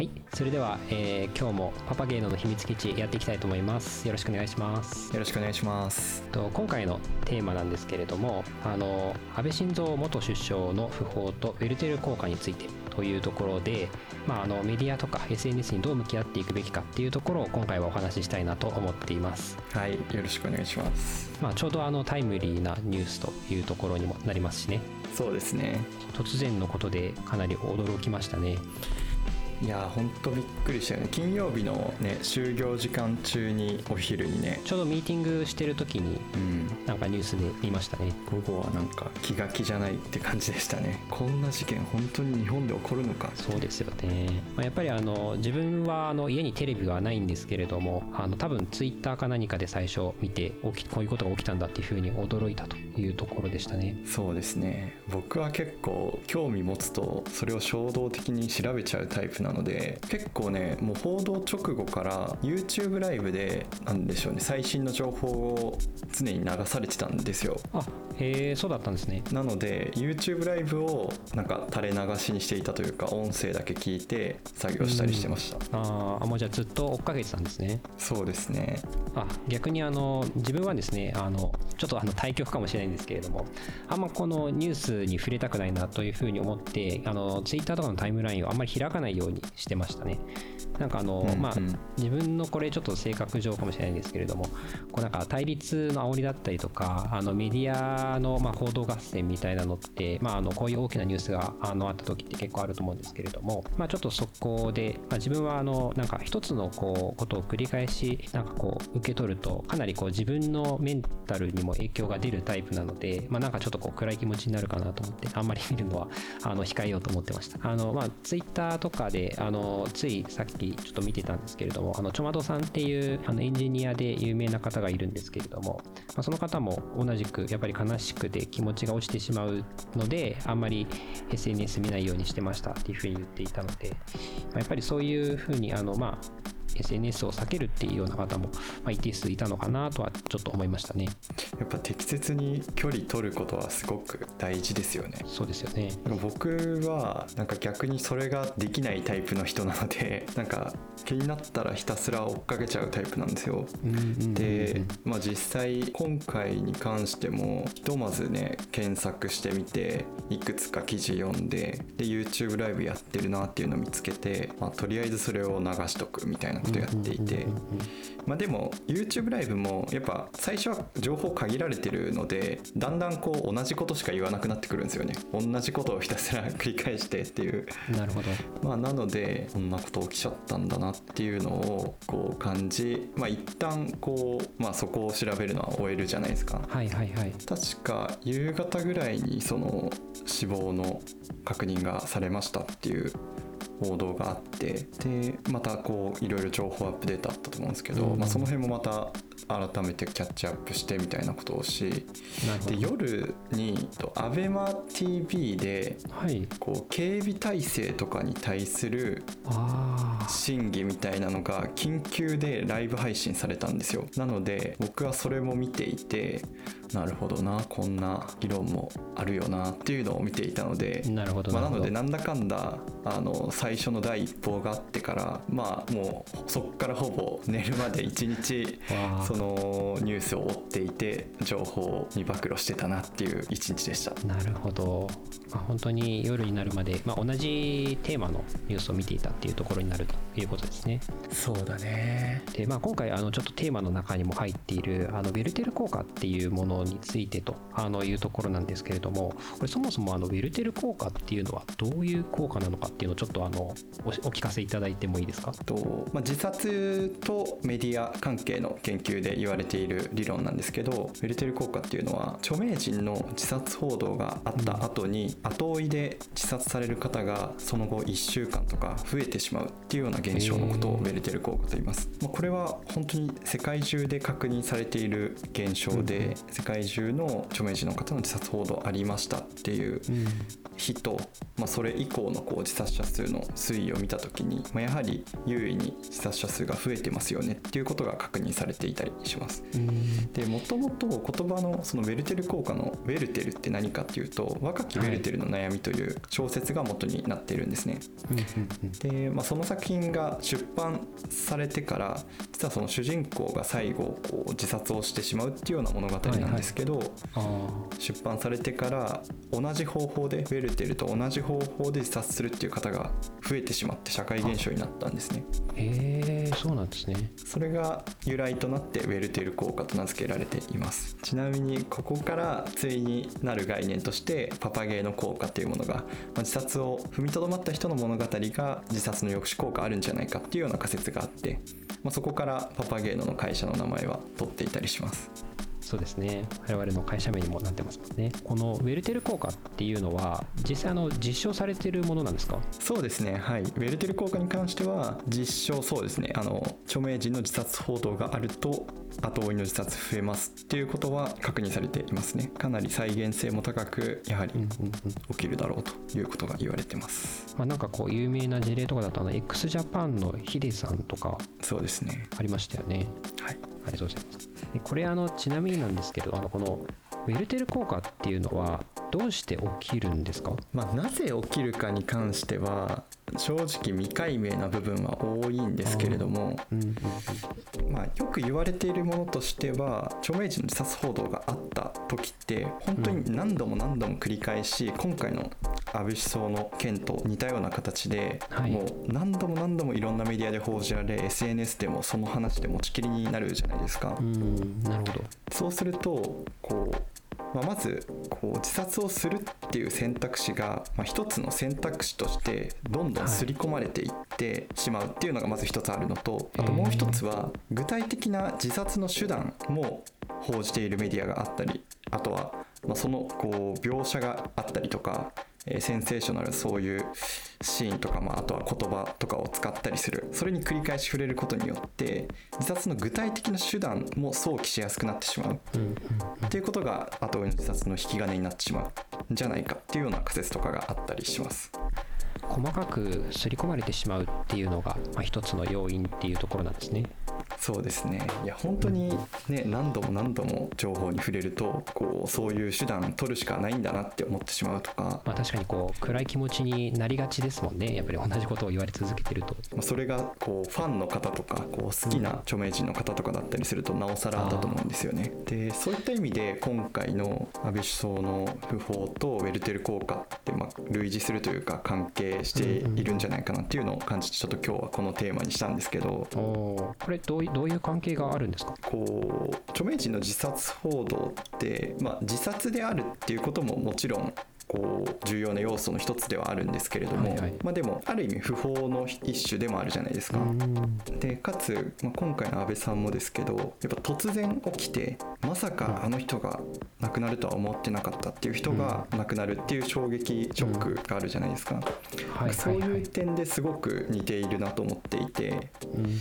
はい。それでは、えー今日もパパゲーノの秘密基地やっていきたいと思います。よろしくお願いします。よろしくお願いします。と今回のテーマなんですけれどもあの安倍晋三元首相の訃報とウェルテル効果についてというところで、まあ、あのメディアとか SNS にどう向き合っていくべきかっていうところを今回はお話ししたいなと思っています、はい。よろしくお願いします。まあ、ちょうどあのタイムリーなニュースというところにもなりますしね。そうですね。突然のことでかなり驚きましたねいやーほんとびっくりしたよね。金曜日のね就業時間中にお昼にね。ちょうどミーティングしてる時にうん。なんかニュースで見ましたね。午後はなんか気が気じゃないって感じでしたね。こんな事件本当に日本で起こるのかそうですよね、まあ、やっぱりあの自分はあの家にテレビはないんですけれどもあの多分ツイッターか何かで最初見て起きこういうことが起きたんだっていうふうに驚いたというところでしたね。そうですね。僕は結構興味持つとそれを衝動的に調べちゃうタイプなので結構ねもう報道直後から YouTube ライブでなんでしょうね最新の情報を常に流されてたんですよ。あへえそうだったんですね。なので YouTube ライブをなんか垂れ流しにしていたというか音声だけ聞いて作業したりしてました、あーあもうじゃあずっと追っかけてたんですね。そうですね。あ逆にあの自分はですねあのちょっとあの対局かもしれないんですけれどもあんまこのニュースに触れたくないなというふうに思ってあのツイッターとかのタイムラインをあんまり開かないようにしてましたね。なんかあの、うんうん。まあ自分のこれちょっと性格上かもしれないんですけれどもこうなんか対立の煽りだったりとかあのメディアのまあ報道合戦みたいなのって、まあ、あのこういう大きなニュースがあのあった時って結構あると思うんですけれども、まあ、ちょっとそこで、まあ、自分はあのなんか一つのこうことを繰り返しなんかこう受け取るとかなりこう自分のメンタルにも影響が出るタイプなので、まあ、なんかちょっとこう暗い気持ちになるかなと思ってあんまり見るのはあの控えようと思ってました。あの、まあ、ツイッターとかであのついさっきちょっと見てたんですけれどもあのちょまどさんっていうあのエンジニアで有名な方がいるんですけれども、まあ、その方も同じくやっぱり悲しくて気持ちが落ちてしまうのであんまり SNS 見ないようにしてましたっていうふうに言っていたので、まあ、やっぱりそういうふうにあのまあ SNS を避けるっていうような方も、まあ、一定数いたのかなとはちょっと思いましたね。やっぱ適切に距離取ることはすごく大事ですよねそうですよね。僕はなんか逆にそれができないタイプの人なので なんか気になったらひたすら追っかけちゃうタイプなんですようんうんうんうんで、まあ、実際今回に関してもひとまずね検索してみていくつか記事読んでで YouTube ライブやってるなっていうのを見つけて、まあ、とりあえずそれを流しとくみたいなことやっていてまあでも YouTube ライブもやっぱ最初は情報限られてるのでだんだんこう同じことしか言わなくなってくるんですよね同じことをひたすら繰り返してっていうなるほど。まあなのでこんなこと起きちゃったんだなっていうのをこう感じまあ一旦こうまあそこを調べるのは終えるじゃないですかはいはいはい。確か夕方ぐらいにその死亡の確認がされましたっていう報道があってでまたこういろいろ情報アップデートあったと思うんですけど、うんまあ、その辺もまた改めてキャッチアップしてみたいなことをしで。夜に ABEMATV ではい。こう警備体制とかに対する。審議みたいなのが緊急でライブ配信されたんですよなので僕はそれも見ていてなるほどなこんな議論もあるよなっていうのを見ていたのでなるほどまあ、なのでなんだかんだあの最初の第一報があってからまあもうそこからほぼ寝るまで一日そのニュースを追っていて情報に暴露してたなっていう一日でした。なるほど、まあ、本当に夜になるまで、まあ、同じテーマのニュースを見ていたっていうところになるということですね。そうだね。で、まあ、今回あのちょっとテーマの中にも入っているあのベルテル効果っていうものについてとあのいうところなんですけれどもこれそもそもあのベルテル効果っていうのはどういう効果なのかっていうのをちょっとあのおお聞かせいただいてもいいですか？と、まあ、自殺とメディア関係の研究で言われている理論なんですけどウェルテル効果っていうのは著名人の自殺報道があった後に後追いで自殺される方がその後1週間とか増えてしまうっていうような現象のことをウェルテル効果と言います、まあ、これは本当に世界中で確認されている現象で世界中の著名人の方の自殺報道ありましたっていう日と、まあ、それ以降のこう自殺者数の推移を見た時に、まあ、やはり優位に自殺者数が増えてますよねっていうことが確認されていたりします。でもともと言葉のそのウェルテル効果のウェルテルって何かっていうと若きウェルテルの悩みという小説が元になっているんですね。で、まあ、その作品が出版されてから実はその主人公が最後こう自殺をしてしまうっていうような物語なんですけど、はいはい、出版されてから同じ方法でウェルテルと同じ方法で自殺するっていう方が増えてしまって社会現象になったんですね。へえそうなんですね。それが由来となってウェルテル効果と名付けられていますちなみにここから対になる概念としてパパゲーノ効果というものが、まあ、自殺を踏みとどまった人の物語が自殺の抑止効果あるんじゃないかっていうような仮説があって、まあ、そこからパパゲーノの会社の名前は取っていたりしますそうですね。我々の会社名にもなってますもんね。このウェルテル効果っていうのは実際あの実証されてるものなんですか？そうですね。はい。ウェルテル効果に関しては実証そうですね。あの著名人の自殺報道があると後追いの自殺増えますっていうことは確認されていますね。かなり再現性も高くやはり起きるだろうということが言われてます、まあ、なんかこう有名な事例とかだとあの x ジャパンのヒデさんとかそうですね。ありましたよね。はいありがとうございます。これあのちなみになんですけどあのこのウェルテル効果っていうのはどうして起きるんですか、まあ、なぜ起きるかに関しては正直未解明な部分は多いんですけれども、まあ、よく言われているものとしては著名人の自殺報道があった時って本当に何度も何度も繰り返し、今回の安倍首相の件と似たような形で、はい、もう何度も何度もいろんなメディアで報じられ SNS でもその話で持ちきりになるじゃないですか。なるほどそうするとこうまあ、まずこう自殺をするっていう選択肢が、まあ、一つの選択肢としてどんどん刷り込まれていってしまうっていうのがまず一つあるのとあともう一つは具体的な自殺の手段も報じているメディアがあったりあとはまそのこう描写があったりとかえセンセーショナルそういうシーンとか、まあ、あとは言葉とかを使ったりするそれに繰り返し触れることによって自殺の具体的な手段も想起しやすくなってしまう、っていうことが後追いの自殺の引き金になってしまうんじゃないかっていうような仮説とかがあったりします。細かく刷り込まれてしまうっていうのが、まあ、一つの要因っていうところなんですね。そうですね。いや本当にね何度も何度も情報に触れるとこうそういう手段取るしかないんだなって思ってしまうとか、まあ、確かにこう暗い気持ちになりがちですもんね。やっぱり同じことを言われ続けてると、まあ、それがこうファンの方とかこう好きな著名人の方とかだったりするとなおさらだと思うんですよね。でそういった意味で今回の安倍首相の訃報とウェルテル効果ってまあ類似するというか関係しているんじゃないかなっていうのを感じてちょっと今日はこのテーマにしたんですけど。これどうどういう関係があるんですか？こう著名人の自殺報道って、まあ、自殺であるっていうことももちろんこう重要な要素の一つではあるんですけれども、はいはい、まあ、でもある意味不法の一種でもあるじゃないですか。でかつ、まあ、今回の安倍さんもですけどやっぱ突然起きてまさかあの人が亡くなるとは思ってなかったっていう人が亡くなるっていう衝撃ショックがあるじゃないですか。そういう点ですごく似ているなと思っていて。うん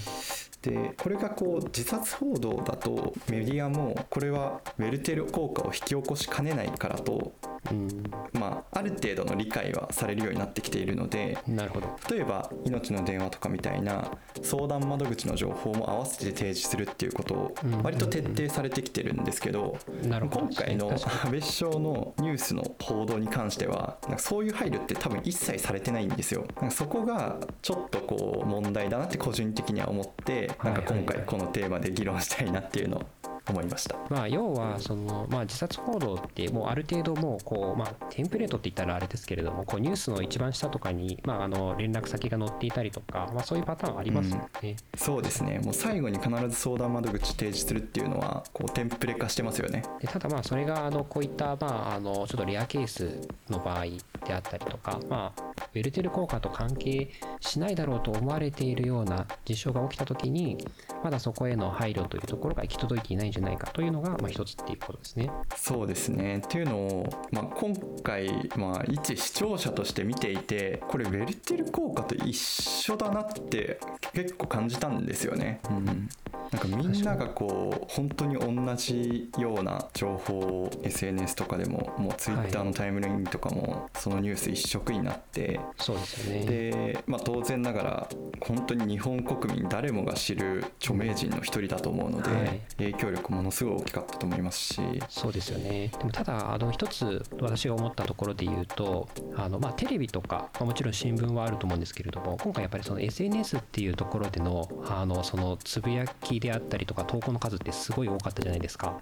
でこれがこう自殺報道だとメディアもこれはウェルテル効果を引き起こしかねないからと、うん、まあある程度の理解はされるようになってきているのでなるほど。例えば「命の電話」とかみたいな相談窓口の情報も合わせて提示するっていうことを割と徹底されてきてるんですけど,、今回の安倍首相のニュースの報道に関してはなんかそういう配慮って多分一切されてないんですよ。なんかそこがちょっとこう問題だなって個人的には思ってなんか今回このテーマで議論したいなっていうのを思いました。まあ、要はその、まあ、自殺報道ってもうある程度もうこう、まあ、テンプレートって言ったらあれですけれどもこうニュースの一番下とかに、まあ、あの連絡先が載っていたりとか、まあ、そういうパターンありますよね、うん、そうですね。もう最後に必ず相談窓口提示するっていうのはこうテンプレ化してますよね。でただまあそれがあのこういった、まあ、あのちょっとレアケースの場合であったりとか、まあ、ウェルテル効果と関係しないだろうと思われているような事象が起きた時にまだそこへの配慮というところが行き届いていないんじゃてないかというのが、まあ、一つっていうことですね。そうですねっていうのを、まあ、今回、まあ、一視聴者として見ていてこれウェルテル効果と一緒だなって結構感じたんですよね。うんなんかみんながこう本当に同じような情報を SNS とかでももう Twitter のタイムラインとかもそのニュース一色になって、そうですよね。で、まあ、当然ながら本当に日本国民誰もが知る著名人の一人だと思うので、はい影響力ものすごい大きかったと思いますし。そうですよね。でもただあの一つ私が思ったところで言うとあの、まあ、テレビとか、まあもちろん新聞はあると思うんですけれども今回やっぱりその SNS っていうところでのあのそのつぶやきであったりとか投稿の数ってすごい多かったじゃないですか。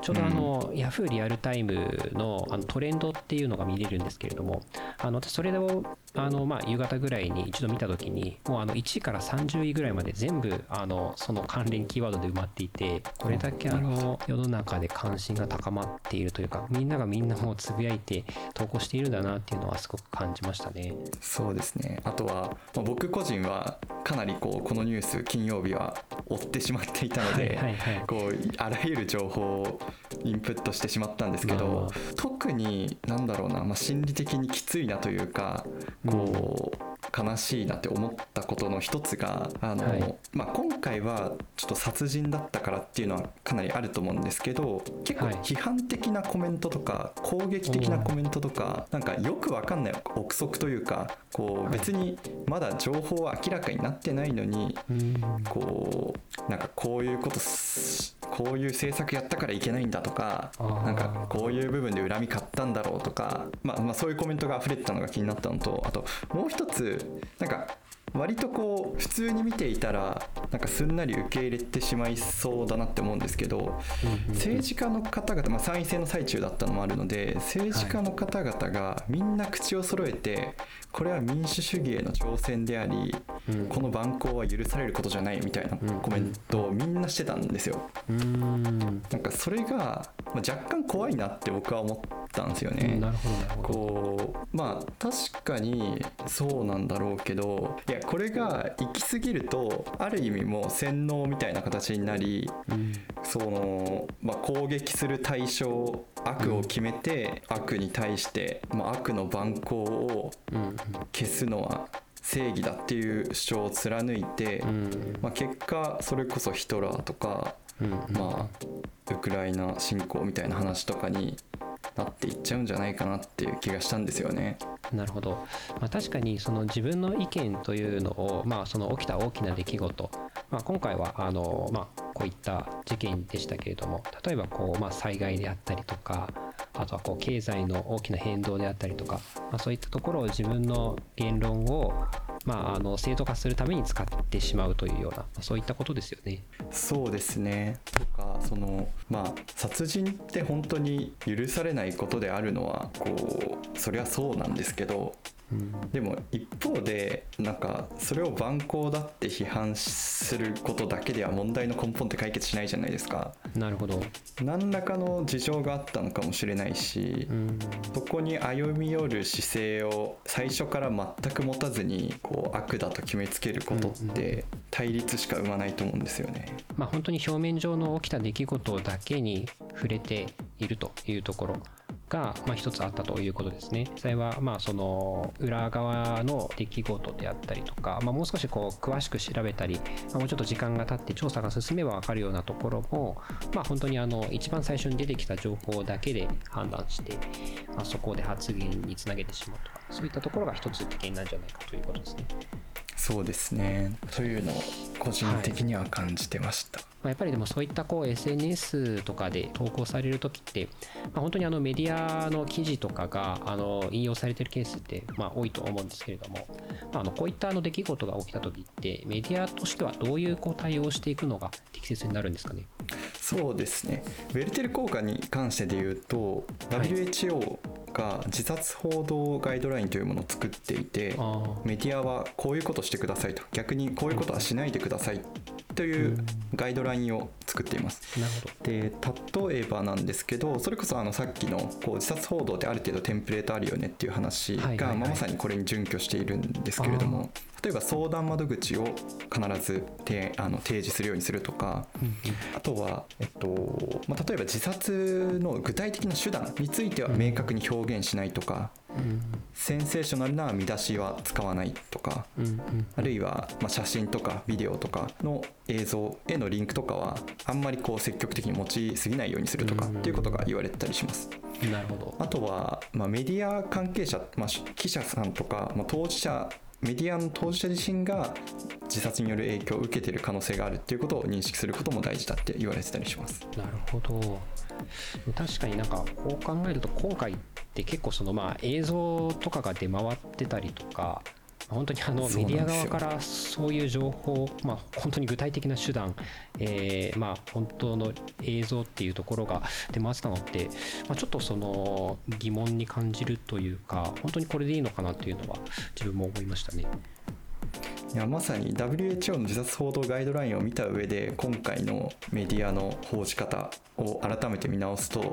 ちょうどあの、ヤフーリアルタイムのあのトレンドっていうのが見れるんですけれども、あの私それをあの、まあ、夕方ぐらいに一度見たときに、もうあの1位から30位ぐらいまで全部あのその関連キーワードで埋まっていて、これだけあの世の中で関心が高まっているというか、みんながみんなもうつぶやいて投稿しているんだなっていうのはすごく感じましたね。そうですね。あとは、まあ僕個人はかなりこうこのニュース金曜日は追ってしまっていたので、はいはいはい。こうあらゆる情報をインプットしてしまったんですけど、まあ。特になんだろうな、まあ、心理的にきついなというかこう、悲しいなって思ったことの一つがあの、はい。まあ、今回はちょっと殺人だったからっていうのはかなりあると思うんですけど結構はい。批判的なコメントとか攻撃的なコメントとかなんかよくわかんない憶測というかこう別にまだ情報は明らかになってないのにうん。こうなんかこういうことすこういう政策やったからいけないんだとかなんかこういう部分で恨み買ったんだろうとか、まあ、まあそういうコメントが溢れてたのが気になったのとあともう一つなんか割とこう普通に見ていたらなんかすんなり受け入れてしまいそうだなって思うんですけど政治家の方々、まあ、参院選の最中だったのもあるので政治家の方々がみんな口を揃えてこれは民主主義への挑戦でありうん。この蛮行は許されることじゃないみたいなコメントをみんなしてたんですよ。うん。なんかそれがまあ若干怖いなって僕は思ったんですよね。なるほどなるほど。こうまあ確かにそうなんだろうけどいやこれが行き過ぎるとある意味もう洗脳みたいな形になりうんその、まあ、攻撃する対象悪を決めて悪に対して、まあ、悪の蛮行をうん消すのは正義だっていう主張を貫いて、うんまあ、結果それこそヒトラーとか、うん。まあ、ウクライナ侵攻みたいな話とかになっていっちゃうんじゃないかなっていう気がしたんですよね。なるほど、まあ、確かにその自分の意見というのを、まあ、その起きた大きな出来事、まあ、今回はあの、まあ、こういった事件でしたけれども例えばこう、まあ、災害であったりとかあとはこう経済の大きな変動であったりとか、まあ、そういったところを自分の言論を、まあ、あの正当化するために使ってしまうというような、そういったことですよね。そうですねとかそのまあ殺人って本当に許されないことであるのはこうそりゃそうなんですけどうん。でも一方でなんかそれを蛮行だって批判することだけでは問題の根本って解決しないじゃないですか。なるほど、何らかの事情があったのかもしれないしうん。そこに歩み寄る姿勢を最初から全く持たずにこう悪だと決めつけることって対立しか生まないと思うんですよね。まあ、本当に表面上の起きた出来事だけに触れているというところが、まあ、一つあったということですね。それはまあその裏側の出来事であったりとか、まあ、もう少しこう詳しく調べたり、まあもうちょっと時間が経って調査が進めば分かるようなところも、まあ、本当にあの一番最初に出てきた情報だけで判断して、まあ、そこで発言につなげてしまうとかそういったところが一つ危険なんじゃないかということですね。そうですねというのを個人的には感じてました。まあやっぱりでもそういったこう SNS とかで投稿されるときって、まあ、本当にあのメディアの記事とかがあの引用されてるケースってまあ多いと思うんですけれども、まあ、あのこういったあの出来事が起きたときってメディアとしてはどういうこう対応をしていくのが適切になるんですかね？そうですね。ウェルテル効果に関してで言うと、はい。WHO が自殺報道ガイドラインというものを作っていてあメディアはこういうことしてくださいと。逆にこういうことはしないでくださいっというガイドラインを作っています。なるほど。で例えばなんですけどそれこそあのさっきのこう自殺報道ってある程度テンプレートあるよねっていう話が、まあまさにこれに準拠しているんですけれども例えば相談窓口を必ず提あの提示するようにするとかうんあとは、えっとまあ、例えば自殺の具体的な手段については明確に表現しないとか、うんセンセーショナルな見出しは使わないとかうんうんあるいは、まあ、写真とかビデオとかの映像へのリンクとかはあんまりこう積極的に用いすぎないようにするとかっていうことが言われてたりします。うんなるほどあとは、まあ、メディア関係者、まあ、記者さんとか、まあ、当事者メディアの当事者自身が自殺による影響を受けている可能性があるっていうことを認識することも大事だって言われてたりします。なるほど確かになんかこう考えると今回って結構そのまあ映像とかが出回ってたりとか本当にあのメディア側からそういう情報、まあ、本当に具体的な手段、えーまあ本当の映像っていうところが出回ってたのって、まあ、ちょっとその疑問に感じるというか本当にこれでいいのかなっていうのは自分も思いましたね。いやまさに WHO の自殺報道ガイドラインを見た上で今回のメディアの報じ方を改めて見直すと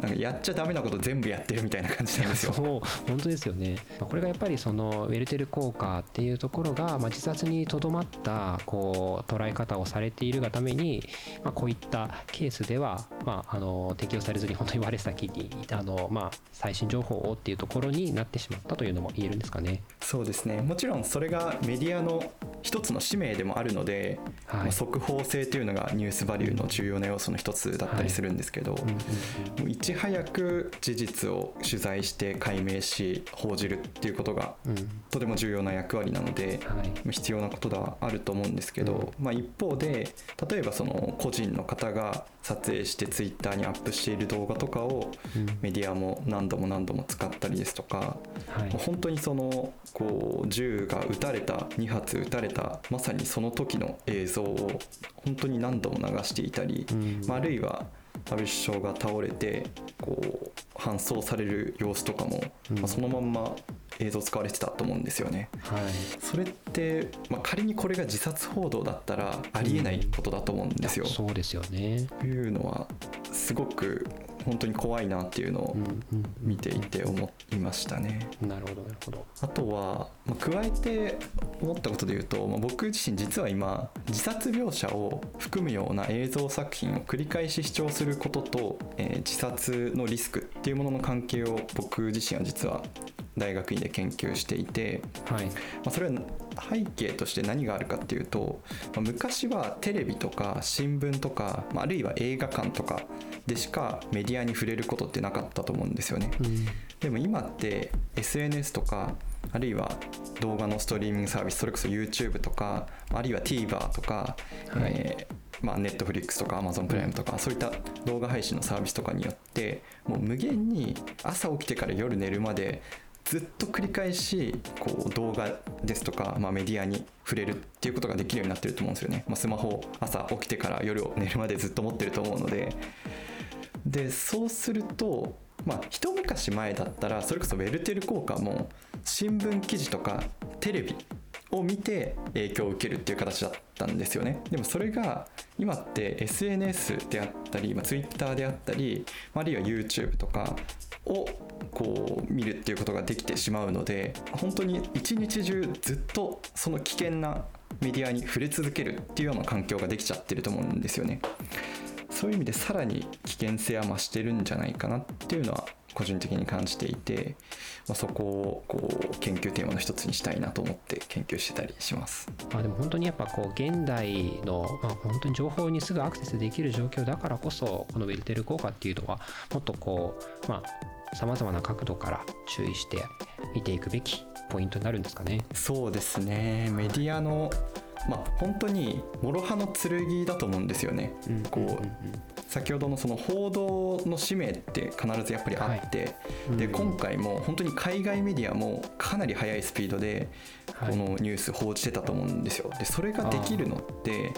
なんかやっちゃダメなこと全部やってるみたいな感じなんですよ。そう本当ですよねまあこれがやっぱりそのウェルテル効果っていうところが、まあ、自殺にとどまったこう捉え方をされているがために、まあ、こういったケースでは、まあ、あの適用されずに本当に我先にあの、まあ、最新情報をっていうところになってしまったというのも言えるんですかね。そうですねもちろんそれがメディアの一つの使命でもあるので、はい。まあ速報性というのがニュースバリューの重要な要素の一つだったりするんですけど、うんういち早く事実を取材して解明し報じるっていうことがうん。とても重要な役割なので、はい。必要なことではあると思うんですけど、まあ、一方で例えばその個人の方が撮影してツイッターにアップしている動画とかをうん。メディアも何度も何度も使ったりですとか、はい。本当にそのこう銃が撃たれた2発撃たれたまさにその時の映像を本当に何度も流していたり、うん。まあ、あるいは安倍首相が倒れてこう搬送される様子とかも、うん。まあ、そのまんま映像使われてたと思うんですよね。はいそれって、まあ、仮にこれが自殺報道だったらありえないことだと思うんですよ。いやそうですよね。というのはすごく本当に怖いなっていうのをうんうん見ていて思いましたね。なるほどなるほど。あとは、まあ、加えて思ったことで言うと、まあ、僕自身実は今自殺描写を含むような映像作品を繰り返し視聴することと、えー自殺のリスクっていうものの関係を僕自身は実は大学院で研究していて、はい。まあ、それは背景として何があるかっていうと、まあ昔はテレビとか新聞とか、まあ、あるいは映画館とかでしかメディアに触れることってなかったと思うんですよね。うんでも今って SNS とかあるいは動画のストリーミングサービスそれこそ YouTube とかあるいは TVer とか、はいえーまあ、Netflix とか Amazon プライムとか、そういった動画配信のサービスとかによってもう無限に朝起きてから夜寝るまでずっと繰り返しこう動画ですとか、まあ、メディアに触れるっていうことができるようになってると思うんですよね、まあ、スマホ朝起きてから夜寝るまでずっと持ってると思うので。でそうするとまあ一昔前だったらそれこそウェルテル効果も新聞記事とかテレビを見て影響を受けるっていう形だったんですよねでもそれが今って SNS であったり、まあ、Twitter であったりああるいは YouTube とかをこう見るっていうことができてしまうので本当に一日中ずっとその危険なメディアに触れ続けるっていうような環境ができちゃってると思うんですよね。そういう意味でさらに危険性は増してるんじゃないかなっていうのは個人的に感じていて、まあ、そこをこう研究テーマの一つにしたいなと思って研究してたりします。まあ、でも本当にやっぱこう現代の、まあ、本当に情報にすぐアクセスできる状況だからこそこのウェルテル効果っていうのはもっとこうまあさまざまな角度から注意して見ていくべきポイントになるんですかね。そうですねメディアのまあ本当に諸刃の剣だと思うんですよね。こう先ほどのその報道の使命って必ずやっぱりあって、でうん今回も本当に海外メディアもかなり速いスピードではい。このニュース報じてたと思うんですよ。でそれができるのって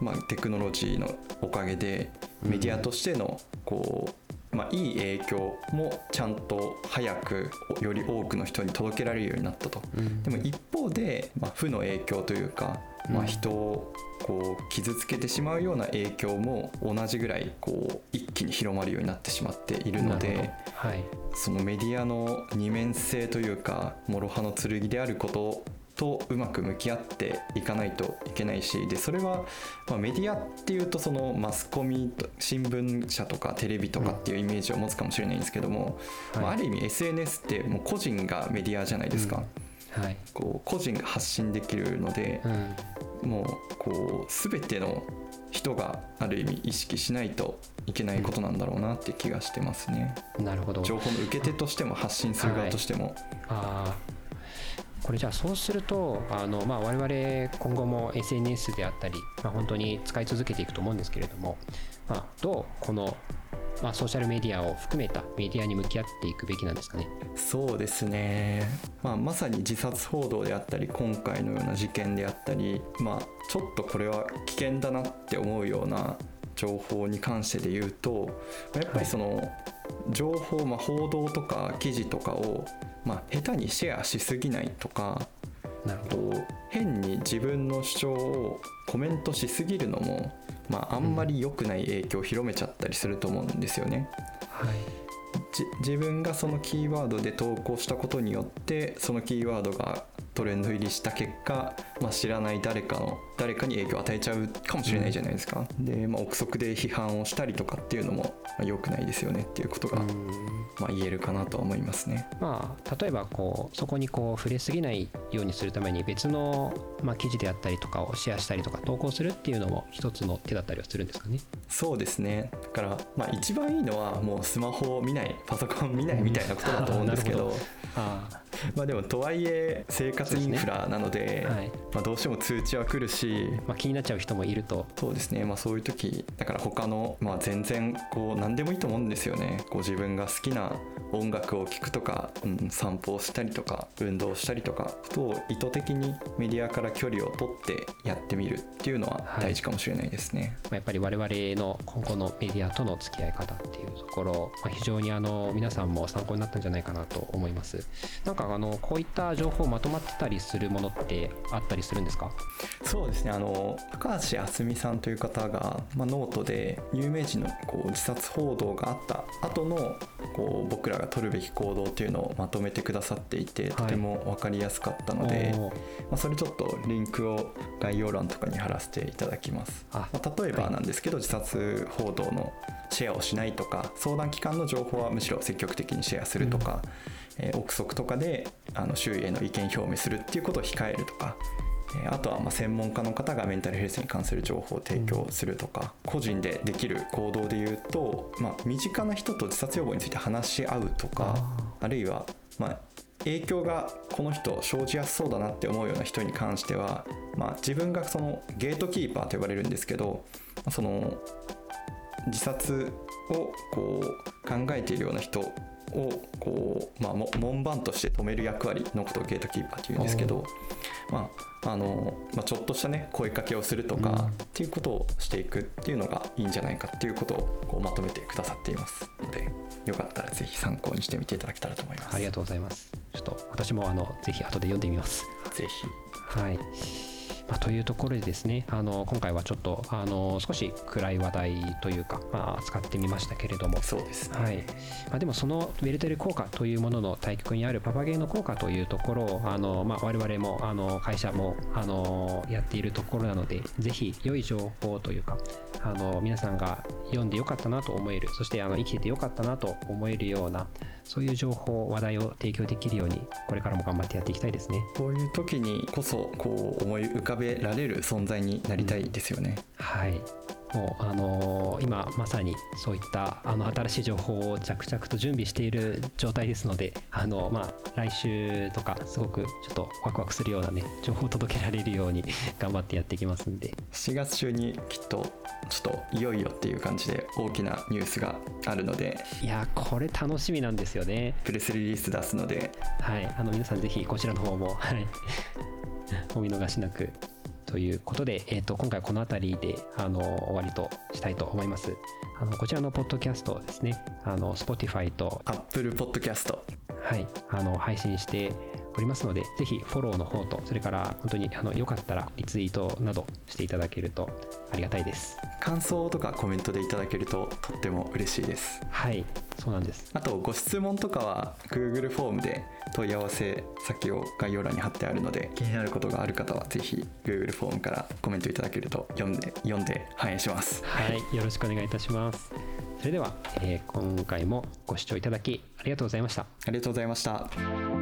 まあ、テクノロジーのおかげでメディアとしてのこう、まあ、いい影響もちゃんと早くより多くの人に届けられるようになったと。うん。でも一方で、まあ、負の影響というかまあ、人をこう傷つけてしまうような影響も同じぐらいこう一気に広まるようになってしまっているので、はい、そのメディアの二面性というか諸刃の剣であることとうまく向き合っていかないといけないしでそれは、まあ、メディアっていうとそのマスコミ新聞社とかテレビとかっていうイメージを持つかもしれないんですけども、うん。まあ、ある意味 SNS ってもう個人がメディアじゃないですか。うん、はい、こう個人が発信できるので、うん、もうこう全ての人がある意味意識しないといけないことなんだろうなって気がしてますね。なるほど。情報の受け手としても発信する側としても。はい、あこれじゃあそうするとあの、まあ、我々今後も SNS であったり、まあ、本当に使い続けていくと思うんですけれども、まあ、どうこの、まあ、ソーシャルメディアを含めたメディアに向き合っていくべきなんですかね？そうですね、まあ、まさに自殺報道であったり今回のような事件であったり、まあ、ちょっとこれは危険だなって思うような情報に関してで言うとやっぱりその情報、まあ、報道とか記事とかをまあ、下手にシェアしすぎないとかなるほど変に自分の主張をコメントしすぎるのも、まあ、あんまり良くない影響を広めちゃったりすると思うんですよね。はい、自分がそのキーワードで投稿したことによってそのキーワードがトレンド入りした結果、まあ、知らない誰かの誰かに影響を与えちゃうかもしれないじゃないですか、うん、で、まあ、憶測で批判をしたりとかっていうのも良くないですよねっていうことが、まあ、言えるかなとは思いますね。まあ、例えばこうそこにこう触れすぎないようにするために別の、まあ、記事であったりとかをシェアしたりとか投稿するっていうのも一つの手だったりはするんですかね。そうですねだから、まあ、一番いいのはもうスマホを見ないパソコン見ないみたいなことだと思うんですけど。あまあでもとはいえ生活インフラなので、ねはい、まあ、どうしても通知は来るし、まあ、気になっちゃう人もいると。そうですね、まあ、そういう時だから他の、まあ、全然こう何でもいいと思うんですよね。こう自分が好きな音楽を聴くとか、うん、散歩をしたりとか運動したりとかと意図的にメディアから距離を取ってやってみるっていうのは大事かもしれないですね、はい、やっぱり我々の今後のメディアとの付き合い方っていうところ、まあ、非常にあの皆さんも参考になったんじゃないかなと思います。なんかあのこういった情報まとまってたりするものってあったりするんですか？そうですね。あの高橋あ美さんという方が、まあ、ノートで有名人のこう自殺報道があった後のこう僕らが取るべき行動というのをまとめてくださっていて、はい、とても分かりやすかったので、まあ、それちょっとリンクを概要欄とかに貼らせていただきます。まあ、例えばなんですけど、はい、自殺報道のシェアをしないとか相談機関の情報はむしろ積極的にシェアするとか、うん、えー、憶測とかであの周囲への意見表明するっていうことを控えるとかあとはま専門家の方がメンタルヘルスに関する情報を提供するとか、個人でできる行動でいうと、まあ、身近な人と自殺予防について話し合うとかあるいはまあ影響がこの人生じやすそうだなって思うような人に関しては、まあ、自分がそのゲートキーパーと呼ばれるんですけどその自殺をこう考えているような人をこう、まあ、門番として止める役割のことをゲートキーパーっていうんですけど、まああのまあ、ちょっとしたね声かけをするとかっていうことをしていくっていうのがいいんじゃないかっていうことをこうまとめてくださっていますのでよかったらぜひ参考にしてみていただけたらと思います。ありがとうございます。ちょっと私もあのぜひ後で読んでみます。ぜひ。はいまあ、というところでですねあの今回はちょっとあの少し暗い話題というか、まあ、使ってみましたけれども。そうですね、はい。まあ、でもそのウェルテル効果というものの対極にあるパパゲーの効果というところをあの、まあ、我々もあの会社もあのやっているところなのでぜひ良い情報というかあの皆さんが読んでよかったなと思えるそしてあの生きててよかったなと思えるようなそういう情報話題を提供できるようにこれからも頑張ってやっていきたいですね。こういう時にこそこう思い浮かべられる存在になりたいですよね、うん、はいもうあのー、今まさにそういったあの新しい情報を着々と準備している状態ですのであの、まあ、来週とかすごくちょっとワクワクするようなね情報を届けられるように 頑張ってやっていきますんで。7月中にきっとちょっといよいよっていう感じで大きなニュースがあるので。いやこれ楽しみなんですよね。プレスリリース出すので。はい。あの皆さんぜひこちらの方もはい。お見逃しなくということで、えー、と今回この辺りであの終わりとしたいと思います。あのこちらのポッドキャストですね、あの Spotify と Apple Podcast はい、あの配信しておりますのでぜひフォローの方とそれから本当にあのよかったらリツイートなどしていただけるとありがたいです。感想とかコメントでいただけるととっても嬉しいです。はいそうなんです。あとご質問とかは Google フォームで問い合わせ先を概要欄に貼ってあるので気になることがある方はぜひ Google フォームからコメントいただけると読んで読んで反映します。はいよろしくお願いいたします。それでは、えー今回もご視聴いただきありがとうございました。ありがとうございました「